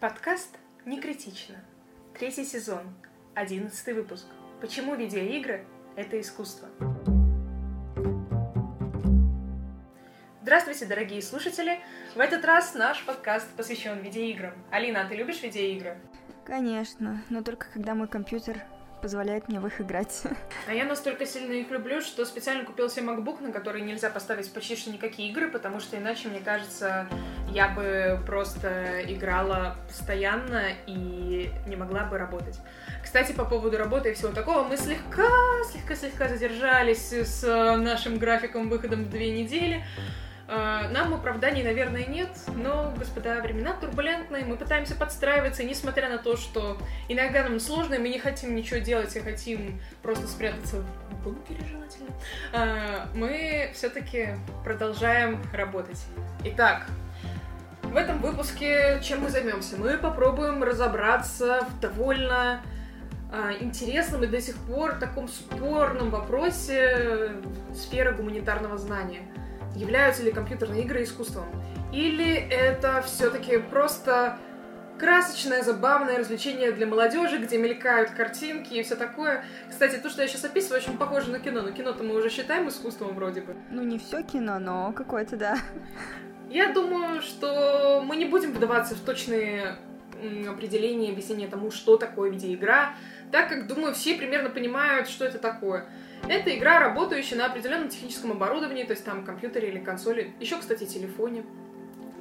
Подкаст «Не критично». Третий сезон, одиннадцатый выпуск. Почему видеоигры — это искусство? Здравствуйте, дорогие слушатели! В этот раз наш подкаст посвящен видеоиграм. Алина, а ты любишь видеоигры? Конечно, но только когда мой компьютер позволяет мне в их играть. А я настолько сильно их люблю, что специально купил себе MacBook, на который нельзя поставить почти что никакие игры, потому что иначе, мне кажется, я бы просто играла постоянно и не могла бы работать. Кстати, по поводу работы и всего такого, мы слегка, слегка-слегка задержались с нашим графиком выходом в две недели. А, нам оправданий, наверное, нет, но, господа, времена турбулентные, мы пытаемся подстраиваться, и несмотря на то, что иногда нам сложно, мы не хотим ничего делать, и хотим просто спрятаться в бункере желательно, а, мы все-таки продолжаем работать. Итак, в этом выпуске чем мы займемся? Мы попробуем разобраться в довольно а, интересном и до сих пор таком спорном вопросе сферы гуманитарного знания – являются ли компьютерные игры искусством? Или это все-таки просто красочное, забавное развлечение для молодежи, где мелькают картинки и все такое. Кстати, то, что я сейчас описываю, очень похоже на кино, но кино-то мы уже считаем искусством вроде бы. Ну, не все кино, но какое-то, да. Я думаю, что мы не будем вдаваться в точные определения, объяснения тому, что такое видеоигра, так как, думаю, все примерно понимают, что это такое. Это игра, работающая на определенном техническом оборудовании, то есть там компьютере или консоли, еще, кстати, телефоне.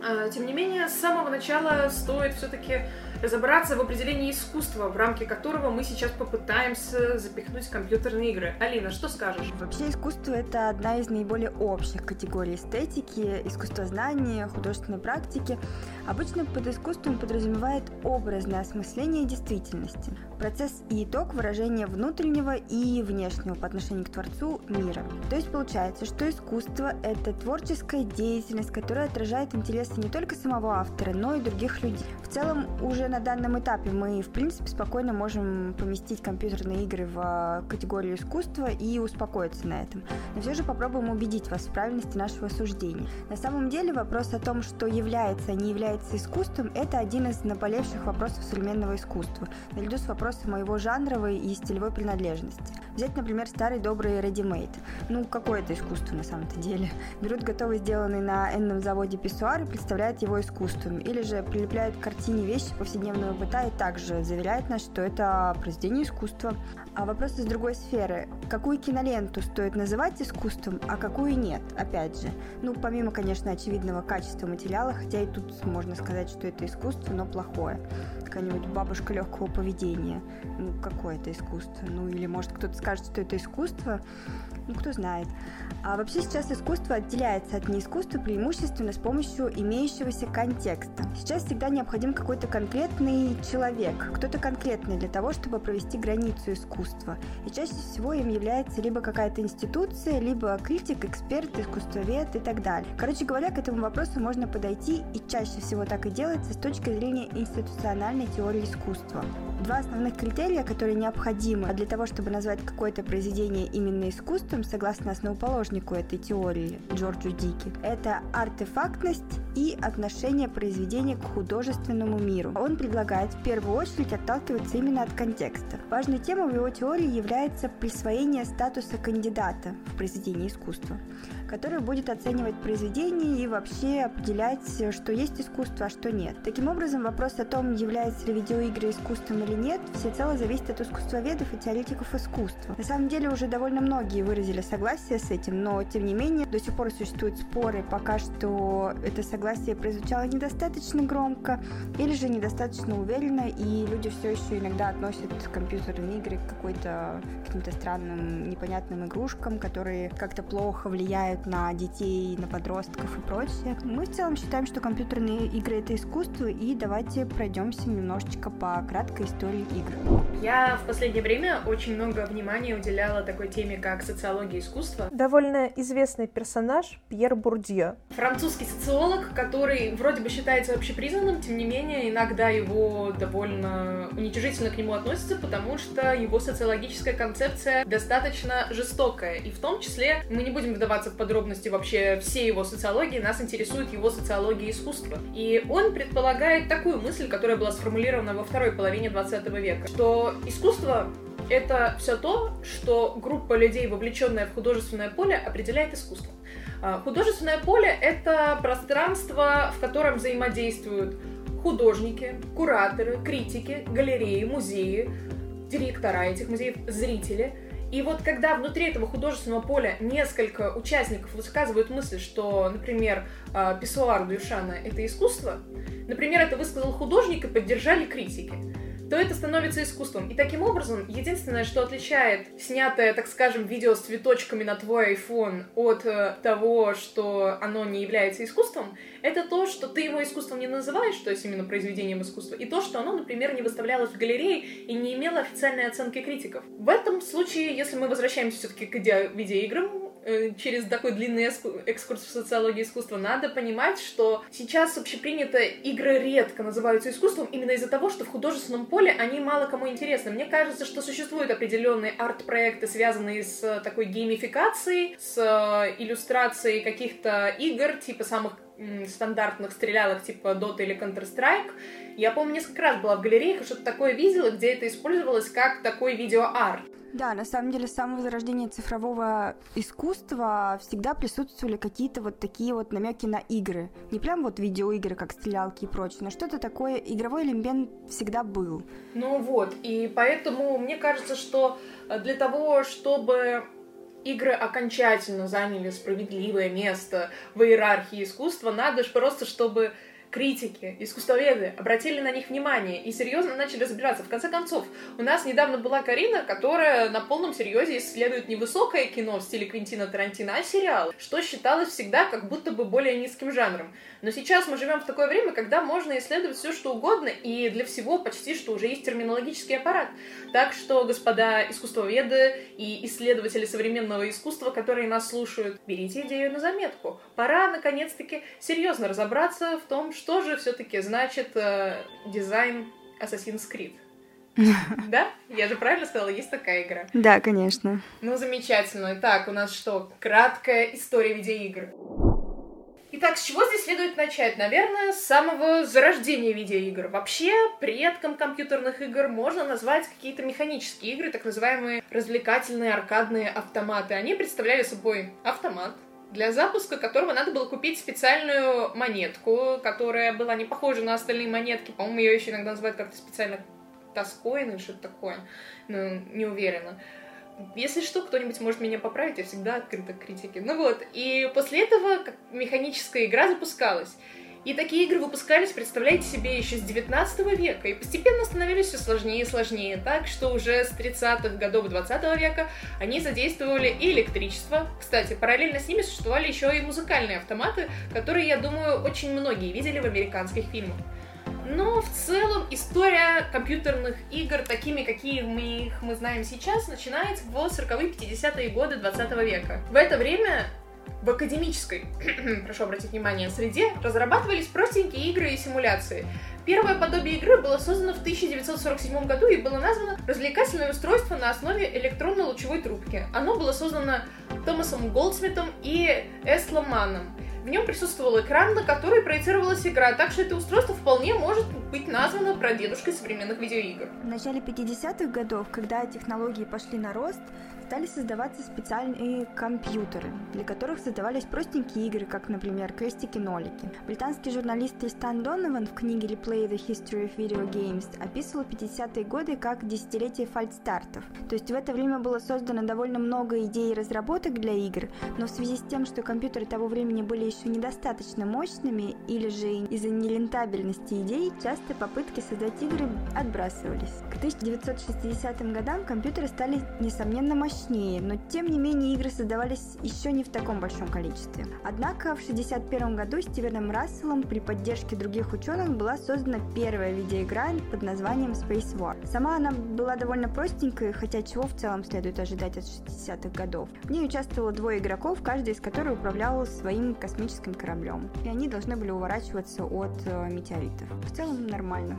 А, тем не менее, с самого начала стоит все-таки разобраться в определении искусства, в рамки которого мы сейчас попытаемся запихнуть компьютерные игры. Алина, что скажешь? Вообще искусство — это одна из наиболее общих категорий эстетики, искусствознания, художественной практики. Обычно под искусством подразумевает образное осмысление действительности, процесс и итог выражения внутреннего и внешнего по отношению к Творцу мира. То есть получается, что искусство — это творческая деятельность, которая отражает интересы не только самого автора, но и других людей. В целом, уже на данном этапе мы, в принципе, спокойно можем поместить компьютерные игры в а, категорию искусства и успокоиться на этом. Но все же попробуем убедить вас в правильности нашего суждения. На самом деле вопрос о том, что является, а не является искусством, это один из наболевших вопросов современного искусства, наряду с вопросом о его жанровой и стилевой принадлежности. Взять, например, старый добрый ready-made. Ну, какое это искусство на самом-то деле? Берут готовый сделанный на энном заводе писсуар и представляют его искусством. Или же прилепляют к картине вещи по повседневного быта и также заверяет нас, что это произведение искусства. А вопрос из другой сферы. Какую киноленту стоит называть искусством, а какую нет, опять же? Ну, помимо, конечно, очевидного качества материала, хотя и тут можно сказать, что это искусство, но плохое. Какая-нибудь бабушка легкого поведения. Ну, какое это искусство? Ну, или может кто-то скажет, что это искусство, ну, кто знает. А вообще сейчас искусство отделяется от неискусства преимущественно с помощью имеющегося контекста. Сейчас всегда необходим какой-то конкретный человек, кто-то конкретный для того, чтобы провести границу искусства. И чаще всего им является либо какая-то институция, либо критик, эксперт, искусствовед и так далее. Короче говоря, к этому вопросу можно подойти, и чаще всего так и делается с точки зрения институциональной теории искусства. Два основных критерия, которые необходимы для того, чтобы назвать какое-то произведение именно искусством, согласно основоположнику этой теории Джорджу Дики, это артефактность и отношение произведения к художественному миру. Он предлагает в первую очередь отталкиваться именно от контекста. Важной темой в его теории является присвоение статуса кандидата в произведении искусства который будет оценивать произведение и вообще определять, что есть искусство, а что нет. Таким образом, вопрос о том, являются ли видеоигры искусством или нет, всецело зависит от искусствоведов и теоретиков искусства. На самом деле уже довольно многие выразили согласие с этим, но тем не менее до сих пор существуют споры, пока что это согласие прозвучало недостаточно громко или же недостаточно уверенно, и люди все еще иногда относят компьютерные игры к какой-то каким-то странным непонятным игрушкам, которые как-то плохо влияют влияют на детей, на подростков и прочее. Мы в целом считаем, что компьютерные игры это искусство, и давайте пройдемся немножечко по краткой истории игр. Я в последнее время очень много внимания уделяла такой теме, как социология искусства. Довольно известный персонаж Пьер Бурдье. Французский социолог, который вроде бы считается общепризнанным, тем не менее, иногда его довольно уничижительно к нему относятся, потому что его социологическая концепция достаточно жестокая. И в том числе мы не будем вдаваться в подробности вообще всей его социологии, нас интересует его социология искусства. И он предполагает такую мысль, которая была сформулирована во второй половине 20 века, что искусство это все то, что группа людей, вовлеченная в художественное поле, определяет искусство. А, художественное поле — это пространство, в котором взаимодействуют художники, кураторы, критики, галереи, музеи, директора этих музеев, зрители. И вот когда внутри этого художественного поля несколько участников высказывают мысль, что, например, а, писсуар Дюшана — это искусство, например, это высказал художник и поддержали критики, то это становится искусством. И таким образом, единственное, что отличает снятое, так скажем, видео с цветочками на твой iPhone от э, того, что оно не является искусством, это то, что ты его искусством не называешь, то есть именно произведением искусства, и то, что оно, например, не выставлялось в галерее и не имело официальной оценки критиков. В этом случае, если мы возвращаемся все-таки к видеоиграм, через такой длинный экскурс в социологию искусства, надо понимать, что сейчас общепринято игры редко называются искусством именно из-за того, что в художественном поле они мало кому интересны. Мне кажется, что существуют определенные арт-проекты, связанные с такой геймификацией, с э, иллюстрацией каких-то игр, типа самых стандартных стрелялок типа Dota или Counter-Strike. Я помню, несколько раз была в галереях и что-то такое видела, где это использовалось как такой видеоарт. Да, на самом деле с самого зарождения цифрового искусства всегда присутствовали какие-то вот такие вот намеки на игры. Не прям вот видеоигры, как стрелялки и прочее, но что-то такое, игровой элемент всегда был. Ну вот, и поэтому мне кажется, что для того, чтобы игры окончательно заняли справедливое место в иерархии искусства, надо же просто, чтобы критики, искусствоведы обратили на них внимание и серьезно начали разбираться. В конце концов, у нас недавно была Карина, которая на полном серьезе исследует не высокое кино в стиле Квинтина Тарантино, а сериал, что считалось всегда как будто бы более низким жанром. Но сейчас мы живем в такое время, когда можно исследовать все, что угодно, и для всего почти что уже есть терминологический аппарат. Так что, господа искусствоведы и исследователи современного искусства, которые нас слушают, берите идею на заметку. Пора, наконец-таки, серьезно разобраться в том, что же все-таки значит э, дизайн Assassin's Creed. Да? Я же правильно сказала, есть такая игра? Да, конечно. Ну, замечательно. Итак, у нас что? Краткая история видеоигр. Итак, с чего здесь следует начать? Наверное, с самого зарождения видеоигр. Вообще, предком компьютерных игр можно назвать какие-то механические игры, так называемые развлекательные аркадные автоматы. Они представляли собой автомат, для запуска которого надо было купить специальную монетку, которая была не похожа на остальные монетки. По-моему, ее еще иногда называют как-то специально таскоин или что-то такое. Ну, не уверена. Если что, кто-нибудь может меня поправить, я всегда открыта к критике. Ну вот, и после этого механическая игра запускалась. И такие игры выпускались, представляете себе, еще с 19 века, и постепенно становились все сложнее и сложнее, так что уже с 30-х годов 20 века они задействовали и электричество. Кстати, параллельно с ними существовали еще и музыкальные автоматы, которые, я думаю, очень многие видели в американских фильмах. Но в целом история компьютерных игр, такими, какие мы их мы знаем сейчас, начинается в 40-е 50-е годы 20 века. В это время в академической, прошу обратить внимание, среде разрабатывались простенькие игры и симуляции. Первое подобие игры было создано в 1947 году и было названо «Развлекательное устройство на основе электронно-лучевой трубки». Оно было создано Томасом Голдсмитом и Эслом Манном. В нем присутствовал экран, на который проецировалась игра, так что это устройство вполне может быть названо прадедушкой современных видеоигр. В начале 50-х годов, когда технологии пошли на рост, стали создаваться специальные компьютеры, для которых создавались простенькие игры, как, например, крестики-нолики. Британский журналист Тристан Донован в книге Replay the History of Video Games описывал 50-е годы как десятилетие фальстартов. То есть в это время было создано довольно много идей и разработок для игр, но в связи с тем, что компьютеры того времени были еще недостаточно мощными или же из-за нерентабельности идей, часто попытки создать игры отбрасывались. К 1960 годам компьютеры стали, несомненно, мощными мощнее, но тем не менее игры создавались еще не в таком большом количестве. Однако в 1961 году Стивеном Расселом при поддержке других ученых была создана первая видеоигра под названием Space War. Сама она была довольно простенькой, хотя чего в целом следует ожидать от 60-х годов. В ней участвовало двое игроков, каждый из которых управлял своим космическим кораблем. И они должны были уворачиваться от э, метеоритов. В целом нормально.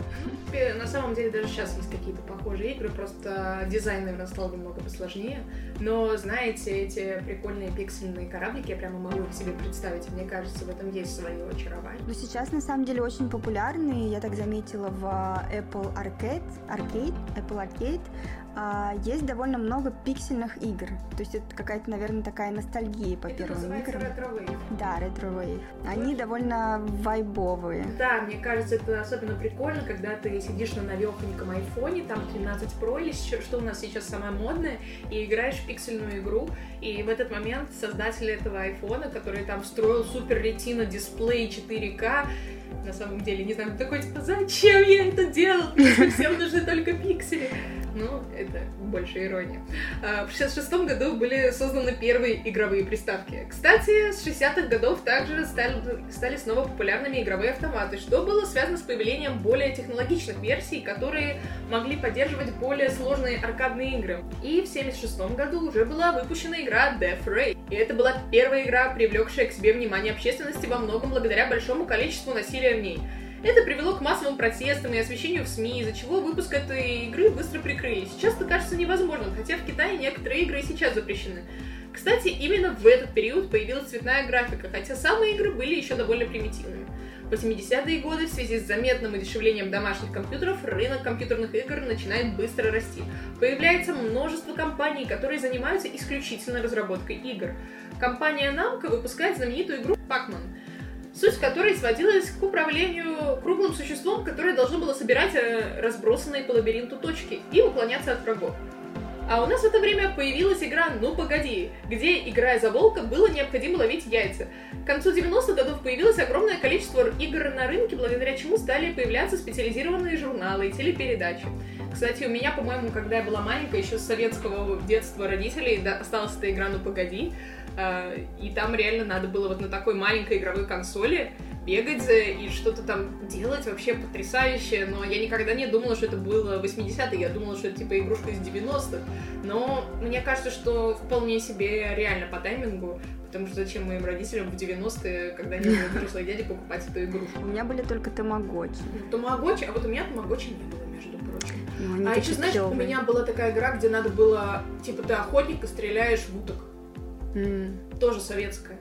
На самом деле даже сейчас есть какие-то похожие игры, просто дизайн, наверное, стал немного посложнее. Но, знаете, эти прикольные пиксельные кораблики, я прямо могу их себе представить. Мне кажется, в этом есть свое очарование. Но сейчас, на самом деле, очень популярны, я так заметила, в Apple Arcade, Arcade Apple Arcade, есть довольно много пиксельных игр. То есть это какая-то, наверное, такая ностальгия по это первым играм. Retro Да, Wave. Они довольно вайбовые. Да, мне кажется, это особенно прикольно, когда ты сидишь на навехоньком айфоне, там 13 Pro или что у нас сейчас самое модное, и играешь в пиксельную игру, и в этот момент создатель этого айфона, который там встроил супер ретина дисплей 4К, на самом деле, не знаю, такой, типа, зачем я это делал? Всем нужны только пиксели. Ну, это больше ирония. А, в 66 году были созданы первые игровые приставки. Кстати, с 60-х годов также стали, стали снова популярными игровые автоматы, что было связано с появлением более технологичных версий, которые могли поддерживать более сложные аркадные игры. И в 76 году уже была выпущена игра Death Ray. И это была первая игра, привлекшая к себе внимание общественности во многом благодаря большому количеству насилия в ней. Это привело к массовым протестам и освещению в СМИ, из-за чего выпуск этой игры быстро прикрыли. Сейчас это кажется невозможным, хотя в Китае некоторые игры и сейчас запрещены. Кстати, именно в этот период появилась цветная графика, хотя самые игры были еще довольно примитивными. В 80-е годы в связи с заметным удешевлением домашних компьютеров рынок компьютерных игр начинает быстро расти. Появляется множество компаний, которые занимаются исключительно разработкой игр. Компания Namco выпускает знаменитую игру Pac-Man суть которой сводилась к управлению круглым существом, которое должно было собирать э, разбросанные по лабиринту точки и уклоняться от врагов. А у нас в это время появилась игра «Ну погоди», где, играя за волка, было необходимо ловить яйца. К концу 90-х годов появилось огромное количество игр на рынке, благодаря чему стали появляться специализированные журналы и телепередачи. Кстати, у меня, по-моему, когда я была маленькая, еще с советского детства родителей осталась эта игра «Ну погоди», а, и там реально надо было вот на такой маленькой игровой консоли бегать и что-то там делать вообще потрясающее, но я никогда не думала, что это было 80-е, я думала, что это типа игрушка из 90-х, но мне кажется, что вполне себе реально по таймингу, потому что зачем моим родителям в 90-е, когда они были взрослые дяди, покупать эту игрушку? У меня были только тамагочи. Тамагочи, а вот у меня тамагочи не было, между прочим. Ну, а еще, знаешь, у меня была такая игра, где надо было, типа, ты охотник и стреляешь в уток. Mm. Тоже советская.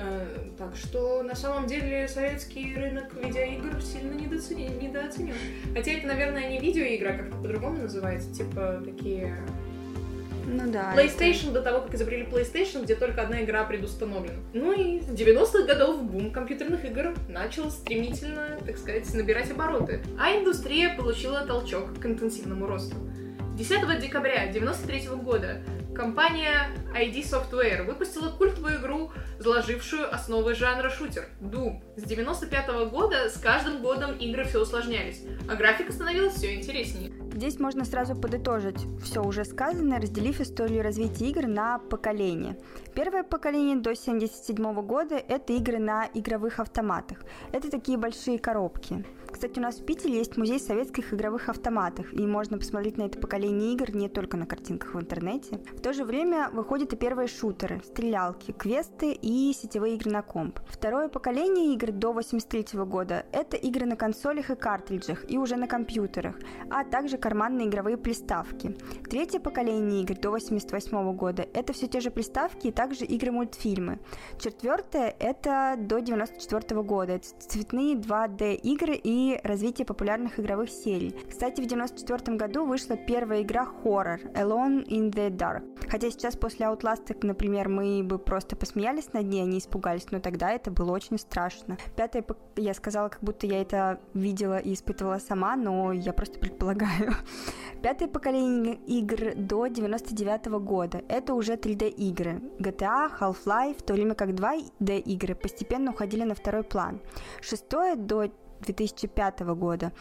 Э, так что на самом деле советский рынок видеоигр сильно недооценен. недооценен. Хотя это, наверное, не видеоигра, а как-то по-другому называется, типа такие ну да. PlayStation это... до того, как изобрели PlayStation, где только одна игра предустановлена. Ну и с 90-х годов бум компьютерных игр начал стремительно, так сказать, набирать обороты. А индустрия получила толчок к интенсивному росту. 10 декабря 1993 года компания ID Software выпустила культовую игру, заложившую основы жанра шутер — Doom. С 95 года с каждым годом игры все усложнялись, а графика становилась все интереснее. Здесь можно сразу подытожить все уже сказанное, разделив историю развития игр на поколения. Первое поколение до 1977 года — это игры на игровых автоматах. Это такие большие коробки. Кстати, у нас в Питере есть музей советских игровых автоматов, и можно посмотреть на это поколение игр не только на картинках в интернете. В то же время выходят и первые шутеры, стрелялки, квесты и сетевые игры на комп. Второе поколение игр до 83 года – это игры на консолях и картриджах, и уже на компьютерах, а также карманные игровые приставки. Третье поколение игр до 88 года – это все те же приставки и также игры-мультфильмы. Четвертое – это до 94 года. Это цветные 2D игры и развитие популярных игровых серий. Кстати, в 1994 году вышла первая игра хоррор Alone in the Dark. Хотя сейчас после Outlast, например, мы бы просто посмеялись над ней, они испугались, но тогда это было очень страшно. Пятое, я сказала, как будто я это видела и испытывала сама, но я просто предполагаю. Пятое поколение игр до 99 года. Это уже 3D игры. GTA, Half-Life, в то время как 2D игры постепенно уходили на второй план. Шестое до 2005 года.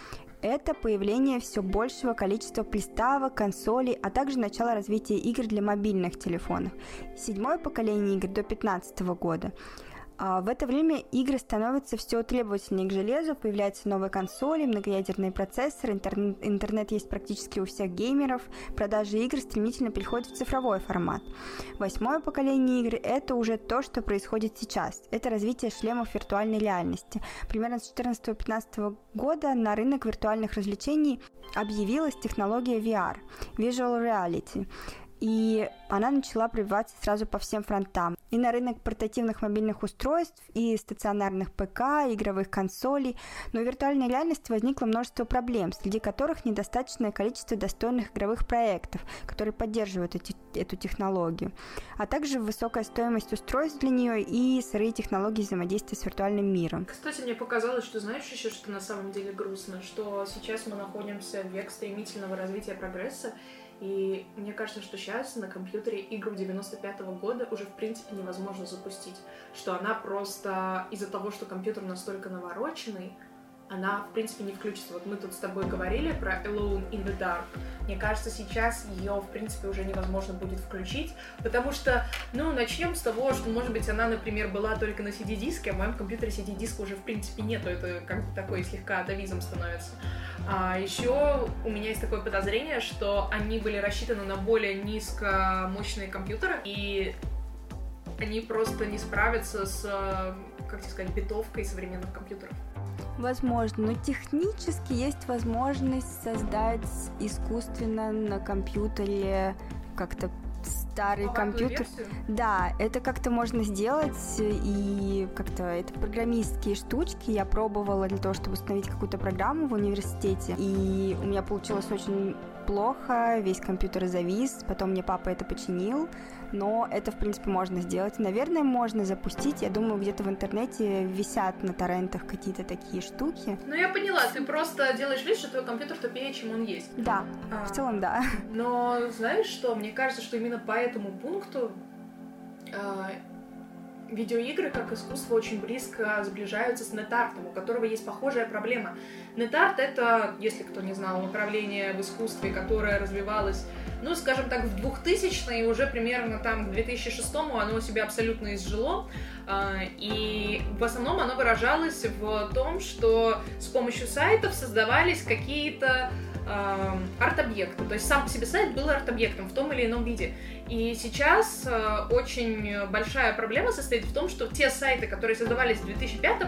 Это появление все большего количества приставок, консолей, а также начало развития игр для мобильных телефонов. Седьмое поколение игр до 2015 года. А в это время игры становятся все требовательнее к железу, появляются новые консоли, многоядерные процессоры, интернет, интернет есть практически у всех геймеров, продажи игр стремительно переходят в цифровой формат. Восьмое поколение игр – это уже то, что происходит сейчас. Это развитие шлемов виртуальной реальности. Примерно с 2014-2015 года на рынок виртуальных развлечений объявилась технология VR – Visual Reality и она начала прививаться сразу по всем фронтам. И на рынок портативных мобильных устройств, и стационарных ПК, игровых консолей. Но в виртуальной реальности возникло множество проблем, среди которых недостаточное количество достойных игровых проектов, которые поддерживают эти, эту технологию, а также высокая стоимость устройств для нее и сырые технологии взаимодействия с виртуальным миром. Кстати, мне показалось, что знаешь еще, что на самом деле грустно, что сейчас мы находимся в век стремительного развития прогресса, и мне кажется, что сейчас на компьютере игру 95 -го года уже в принципе невозможно запустить. Что она просто из-за того, что компьютер настолько навороченный, она, в принципе, не включится. Вот мы тут с тобой говорили про Alone in the Dark. Мне кажется, сейчас ее, в принципе, уже невозможно будет включить, потому что, ну, начнем с того, что, может быть, она, например, была только на CD-диске, а в моем компьютере CD-диска уже, в принципе, нету. Это как бы такой слегка атовизм становится. А еще у меня есть такое подозрение, что они были рассчитаны на более низкомощные компьютеры, и они просто не справятся с, как тебе сказать, битовкой современных компьютеров. Возможно, но технически есть возможность создать искусственно на компьютере как-то старый Новую компьютер. Версию? Да, это как-то можно сделать, и как-то это программистские штучки. Я пробовала для того, чтобы установить какую-то программу в университете, и у меня получилось очень плохо, весь компьютер завис, потом мне папа это починил, но это, в принципе, можно сделать. Наверное, можно запустить, я думаю, где-то в интернете висят на торрентах какие-то такие штуки. Ну, я поняла, ты просто делаешь вид, что твой компьютер тупее, чем он есть. Да, А, в целом, да. Но знаешь что? Мне кажется, что именно по этому пункту а, видеоигры как искусство очень близко сближаются с нетартом, у которого есть похожая проблема. Нетарт — это, если кто не знал, направление в искусстве, которое развивалось, ну, скажем так, в 2000-е, и уже примерно там к 2006-му оно себя абсолютно изжило. А, И в основном оно выражалось в том, что с помощью сайтов создавались какие-то эм, арт-объекты. То есть сам по себе сайт был арт-объектом в том или ином виде. И сейчас э, очень большая проблема состоит в том, что те сайты, которые создавались в 2005 э,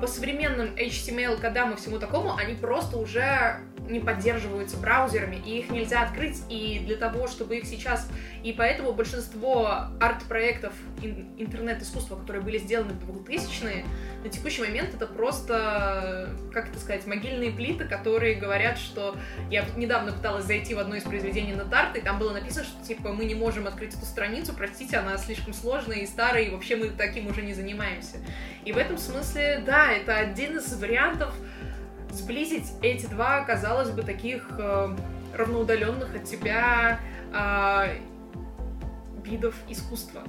по современным HTML кодам и всему такому, они просто уже не поддерживаются браузерами, и их нельзя открыть, и для того, чтобы их сейчас... И поэтому большинство арт-проектов ин- интернет-искусства, которые были сделаны в 2000-е, на текущий момент это просто, как это сказать, могильные плиты, которые говорят, что... Я недавно пыталась зайти в одно из произведений на Тарт, и там было написано, что, типа, мы не можем открыть эту страницу, простите, она слишком сложная и старая, и вообще мы таким уже не занимаемся. И в этом смысле, да, это один из вариантов сблизить эти два, казалось бы, таких э, равноудаленных от тебя э, видов искусства.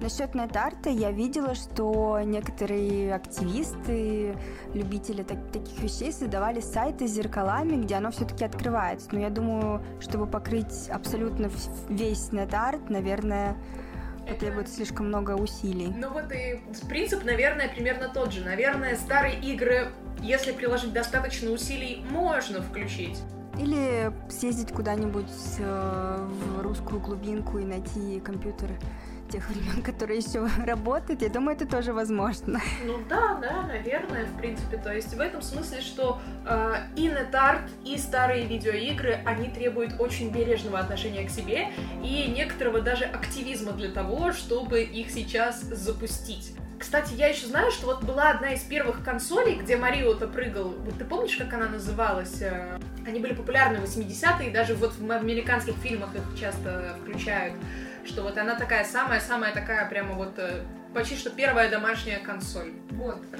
Насчет нет-арта я видела, что некоторые активисты, любители так- таких вещей создавали сайты с зеркалами, где оно все-таки открывается. Но я думаю, чтобы покрыть абсолютно весь нет-арт, наверное, потребуется слишком много усилий. Ну вот и принцип, наверное, примерно тот же. Наверное, старые игры, если приложить достаточно усилий, можно включить. Или съездить куда-нибудь э, в русскую глубинку и найти компьютер тех времен, который еще работает. Я думаю, это тоже возможно. Ну да, да, наверное, в принципе. То есть в этом смысле, что э, и NetArt, и старые видеоигры, они требуют очень бережного отношения к себе и некоторого даже активизма для того, чтобы их сейчас запустить. Кстати, я еще знаю, что вот была одна из первых консолей, где Марио-то прыгал. Вот ты помнишь, как она называлась? Э, Они были популярны в 80-е, и даже вот в американских фильмах их часто включают. Что вот она такая самая-самая такая прямо вот э, почти что первая домашняя консоль. Вот. э,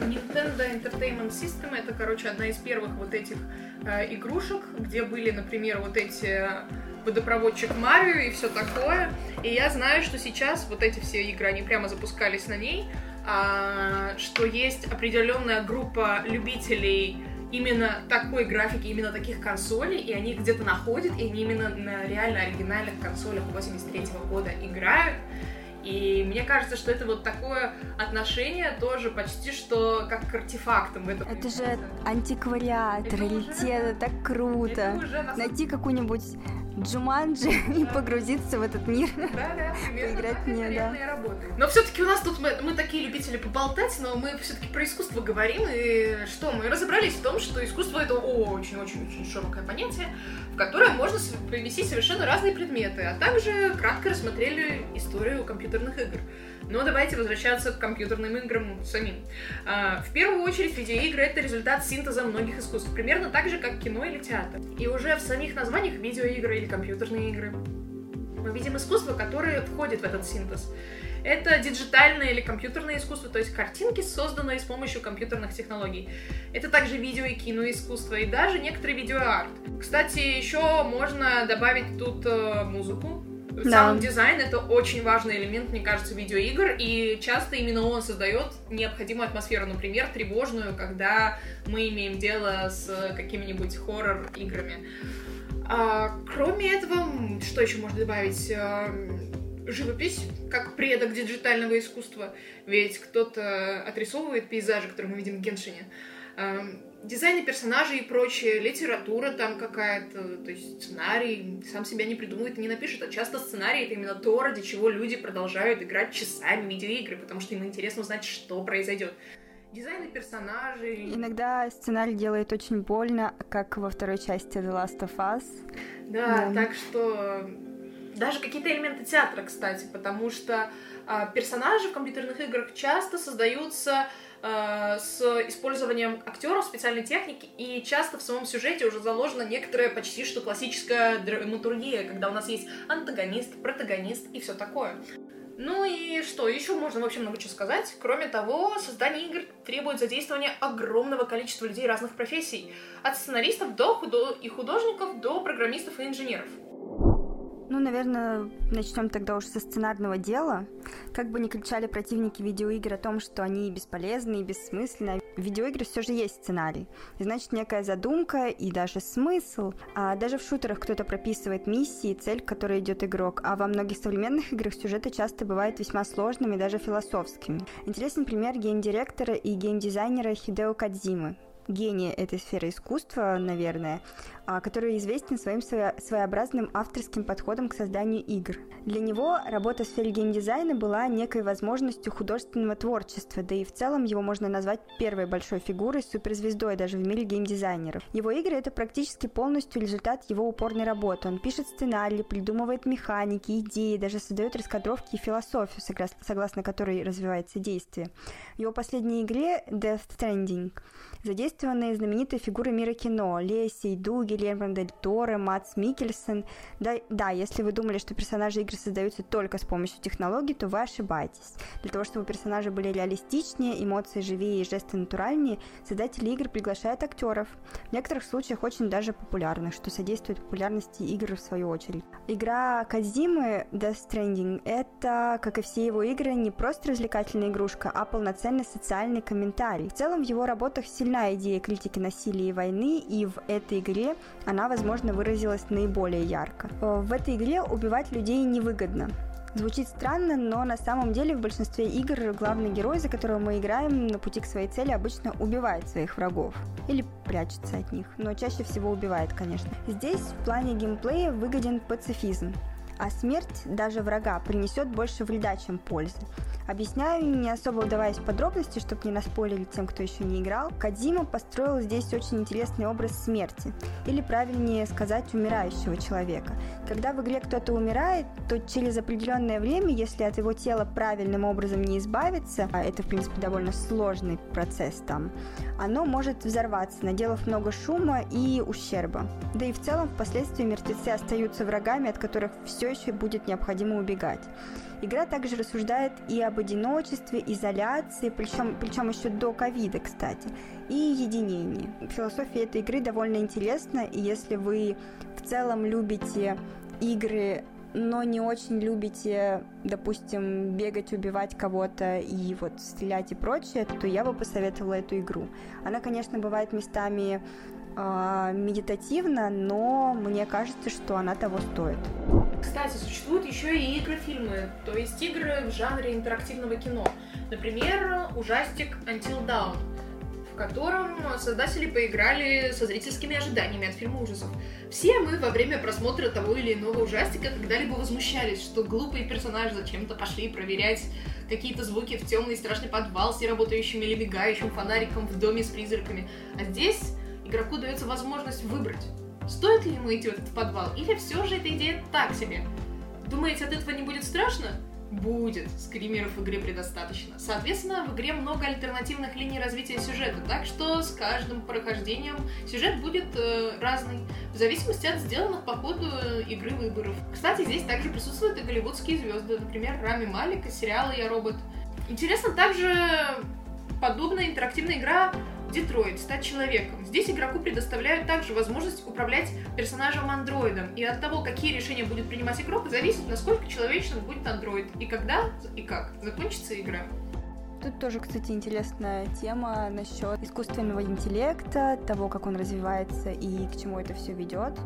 Nintendo Entertainment System это, короче, одна из первых вот этих э, игрушек, где были, например, вот эти э, водопроводчик Марио и все такое. И я знаю, что сейчас вот эти все игры, они прямо запускались на ней, а, что есть определенная группа любителей именно такой графики, именно таких консолей, и они где-то находят, и они именно на реально оригинальных консолях 83 -го года играют. И мне кажется, что это вот такое отношение тоже почти что как к артефактам в этом. Это же антиквариат, раритет, это так круто. Это уже Найти какую-нибудь Джуманджи и погрузиться в этот мир. Да, да, поиграть мне, да. Но все-таки у нас тут мы, мы такие любители поболтать, но мы все-таки про искусство говорим. И что, мы разобрались в том, что искусство это очень-очень-очень широкое понятие, в которое можно привести совершенно разные предметы, а также кратко рассмотрели историю компьютерных игр. Но давайте возвращаться к компьютерным играм самим. А, в первую очередь, видеоигры — это результат синтеза многих искусств, примерно так же, как кино или театр. И уже в самих названиях видеоигры или компьютерные игры мы видим искусство, которое входит в этот синтез. Это диджитальное или компьютерное искусство, то есть картинки, созданные с помощью компьютерных технологий. Это также видео и киноискусство, и даже некоторые видеоарт. Кстати, еще можно добавить тут э, музыку, да. Саунд дизайн это очень важный элемент, мне кажется, видеоигр, и часто именно он создает необходимую атмосферу, например, тревожную, когда мы имеем дело с какими-нибудь хоррор-играми. А, кроме этого, что еще можно добавить? Живопись как предок диджитального искусства, ведь кто-то отрисовывает пейзажи, которые мы видим в Геншине, Эм, дизайны персонажей и прочее, литература там какая-то, то есть сценарий сам себя не придумывает и не напишет, а часто сценарий это именно то, ради чего люди продолжают играть часами видеоигры, потому что им интересно узнать, что произойдет. Дизайны персонажей. Иногда сценарий делает очень больно, как во второй части The Last of Us. Да, да. так что даже какие-то элементы театра, кстати, потому что э, персонажи в компьютерных играх часто создаются Э, с использованием актеров, специальной техники, и часто в самом сюжете уже заложена некоторая почти что классическая драматургия, когда у нас есть антагонист, протагонист и все такое. Ну и что, еще можно вообще много чего сказать. Кроме того, создание игр требует задействования огромного количества людей разных профессий. От сценаристов до худо... и художников до программистов и инженеров. Ну, наверное, начнем тогда уж со сценарного дела. Как бы ни кричали противники видеоигр о том, что они бесполезны и бессмысленны, в видеоигры все же есть сценарий. И значит, некая задумка и даже смысл. А даже в шутерах кто-то прописывает миссии, цель, к которой идет игрок. А во многих современных играх сюжеты часто бывают весьма сложными, даже философскими. Интересный пример гейм-директора и гейм-дизайнера Хидео Кадзимы гения этой сферы искусства, наверное, а, который известен своим своеобразным авторским подходом к созданию игр. Для него работа в сфере геймдизайна была некой возможностью художественного творчества, да и в целом его можно назвать первой большой фигурой, суперзвездой даже в мире геймдизайнеров. Его игры — это практически полностью результат его упорной работы. Он пишет сценарии, придумывает механики, идеи, даже создает раскадровки и философию, согласно которой развивается действие. В его последней игре Death Stranding задействованы знаменитые фигуры мира кино Лея Сейду, Гильермо Дель Торе, Матс Микельсон. Да, да, если вы думали, что персонажи игры создаются только с помощью технологий, то вы ошибаетесь. Для того, чтобы персонажи были реалистичнее, эмоции живее и жесты натуральнее, создатели игр приглашают актеров. В некоторых случаях очень даже популярных, что содействует популярности игр в свою очередь. Игра Казимы Death Stranding — это, как и все его игры, не просто развлекательная игрушка, а полноценный социальный комментарий. В целом в его работах сильна идея критики насилия и войны, и в этой игре она, возможно, выразилась наиболее ярко. Э, в этой игре убивать людей невыгодно. Звучит странно, но на самом деле в большинстве игр главный герой, за которого мы играем, на пути к своей цели обычно убивает своих врагов. Или прячется от них, но чаще всего убивает, конечно. Здесь в плане геймплея выгоден пацифизм, а смерть даже врага принесет больше вреда, чем пользы. Объясняю, не особо вдаваясь в подробности, чтобы не наспойлили тем, кто еще не играл. Кадима построил здесь очень интересный образ смерти, или правильнее сказать, умирающего человека. Когда в игре кто-то умирает, то через определенное время, если от его тела правильным образом не избавиться, а это, в принципе, довольно сложный процесс там, оно может взорваться, наделав много шума и ущерба. Да и в целом, впоследствии мертвецы остаются врагами, от которых все еще будет необходимо убегать. Игра также рассуждает и об одиночестве, изоляции, причем, причем еще до ковида, кстати, и единении. Философия этой игры довольно интересна, и если вы в целом любите игры но не очень любите, допустим, бегать, убивать кого-то и вот стрелять и прочее, то я бы посоветовала эту игру. Она, конечно, бывает местами э, медитативна, но мне кажется, что она того стоит. Кстати, существуют еще и игры-фильмы, то есть игры в жанре интерактивного кино. Например, ужастик Until Dawn в котором создатели поиграли со зрительскими ожиданиями от фильма ужасов. Все мы во время просмотра того или иного ужастика когда-либо возмущались, что глупые персонажи зачем-то пошли проверять какие-то звуки в темный страшный подвал с неработающим или мигающим фонариком в доме с призраками. А здесь игроку дается возможность выбрать, стоит ли ему идти в этот подвал, или все же эта идея так себе. Думаете, от этого не будет страшно? будет. Скримеров в игре предостаточно. Соответственно, в игре много альтернативных линий развития сюжета, так что с каждым прохождением сюжет будет э, разный, в зависимости от сделанных по ходу э, игры выборов. Кстати, здесь также присутствуют и голливудские звезды, например, Рами Малик из сериала «Я робот». Интересно также подобная интерактивная игра Детройт, стать человеком. Здесь игроку предоставляют также возможность управлять персонажем-андроидом. И от того, какие решения будет принимать игрок, зависит, насколько человечным будет андроид. И когда и как закончится игра. Тут тоже, кстати, интересная тема насчет искусственного интеллекта, того, как он развивается и к чему это все ведет.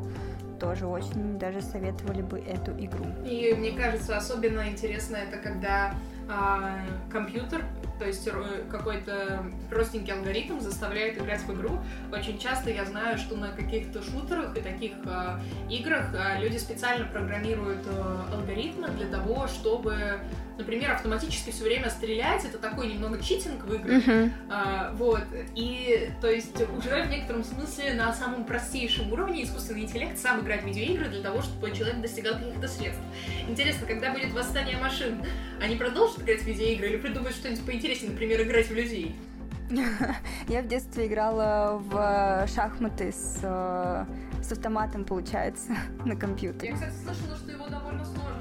Тоже очень даже советовали бы эту игру. И мне кажется, особенно интересно это, когда а, компьютер то есть э, какой-то простенький алгоритм заставляет играть в игру. Очень часто я знаю, что на каких-то шутерах и таких э, играх э, люди специально программируют э, алгоритмы для того, чтобы например, автоматически все время стрелять, это такой немного читинг в играх. Uh-huh. А, вот. И, то есть, уже в некотором смысле на самом простейшем уровне искусственный интеллект сам играет в видеоигры для того, чтобы человек достигал каких-то средств. Интересно, когда будет восстание машин, они продолжат играть в видеоигры или придумают что-нибудь поинтереснее, например, играть в людей? Я в детстве играла в шахматы с, э, с автоматом, получается, на компьютере. Я, кстати, слышала, что его довольно сложно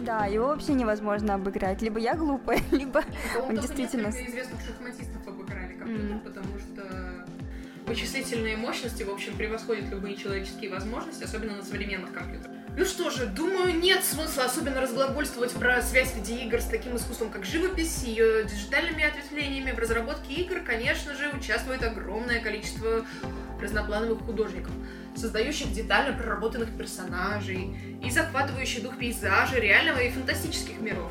да, его вообще невозможно обыграть. Либо я глупая, либо он действительно... известных шахматистов обыграли компьютер, mm. потому что вычислительные мощности, в общем, превосходят любые человеческие возможности, особенно на современных компьютерах. Ну что же, думаю, нет смысла особенно разглагольствовать про связь видеоигр с таким искусством, как живопись, ее диджитальными ответвлениями. В разработке игр, конечно же, участвует огромное количество разноплановых художников, создающих детально проработанных персонажей и захватывающих дух пейзажа, реального и фантастических миров.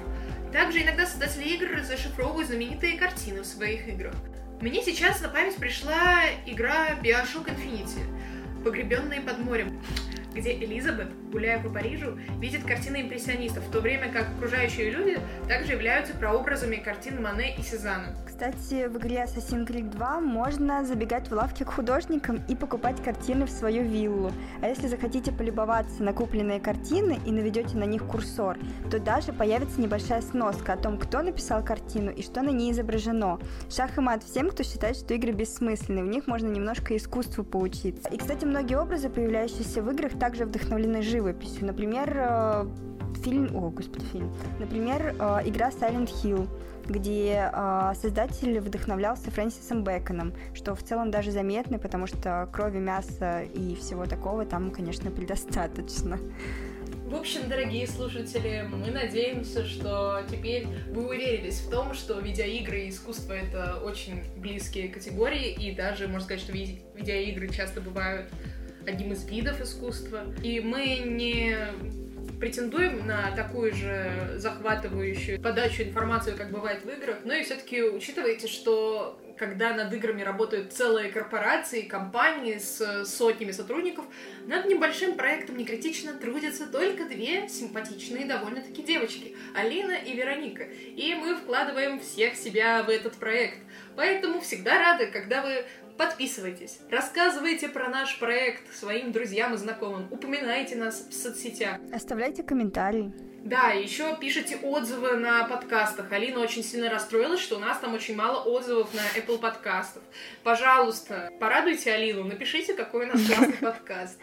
Также иногда создатели игр зашифровывают знаменитые картины в своих играх. Мне сейчас на память пришла игра Bioshock Infinity, погребенные под морем где Элизабет, гуляя по Парижу, видит картины импрессионистов, в то время как окружающие люди также являются прообразами картин Мане и Сезанна. Кстати, в игре Assassin's Creed 2 можно забегать в лавки к художникам и покупать картины в свою виллу. А если захотите полюбоваться на купленные картины и наведете на них курсор, то даже появится небольшая сноска о том, кто написал картину и что на ней изображено. Шах и мат всем, кто считает, что игры бессмысленны, в них можно немножко искусству поучиться. И, кстати, многие образы, появляющиеся в играх, также вдохновлены живописью. Например, э, фильм, о, господи, фильм. Например, э, игра Silent Hill где э, создатель вдохновлялся Фрэнсисом Бэконом, что в целом даже заметно, потому что крови, мяса и всего такого там, конечно, предостаточно. В общем, дорогие слушатели, мы надеемся, что теперь вы уверились в том, что видеоигры и искусство — это очень близкие категории, и даже, можно сказать, что видеоигры часто бывают одним из видов искусства. И мы не претендуем на такую же захватывающую подачу информации, как бывает в играх, но и все-таки учитывайте, что когда над играми работают целые корпорации, компании с сотнями сотрудников, над небольшим проектом некритично трудятся только две симпатичные довольно-таки девочки, Алина и Вероника. И мы вкладываем всех себя в этот проект. Поэтому всегда рады, когда вы Подписывайтесь, рассказывайте про наш проект своим друзьям и знакомым, упоминайте нас в соцсетях. Оставляйте комментарии. Да, еще пишите отзывы на подкастах. Алина очень сильно расстроилась, что у нас там очень мало отзывов на Apple подкастов. Пожалуйста, порадуйте Алину, напишите, какой у нас классный подкаст.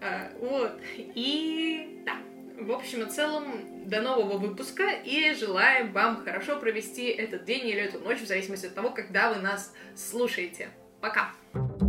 А, вот. И да. В общем и целом, до нового выпуска и желаем вам хорошо провести этот день или эту ночь, в зависимости от того, когда вы нас слушаете. Bacana.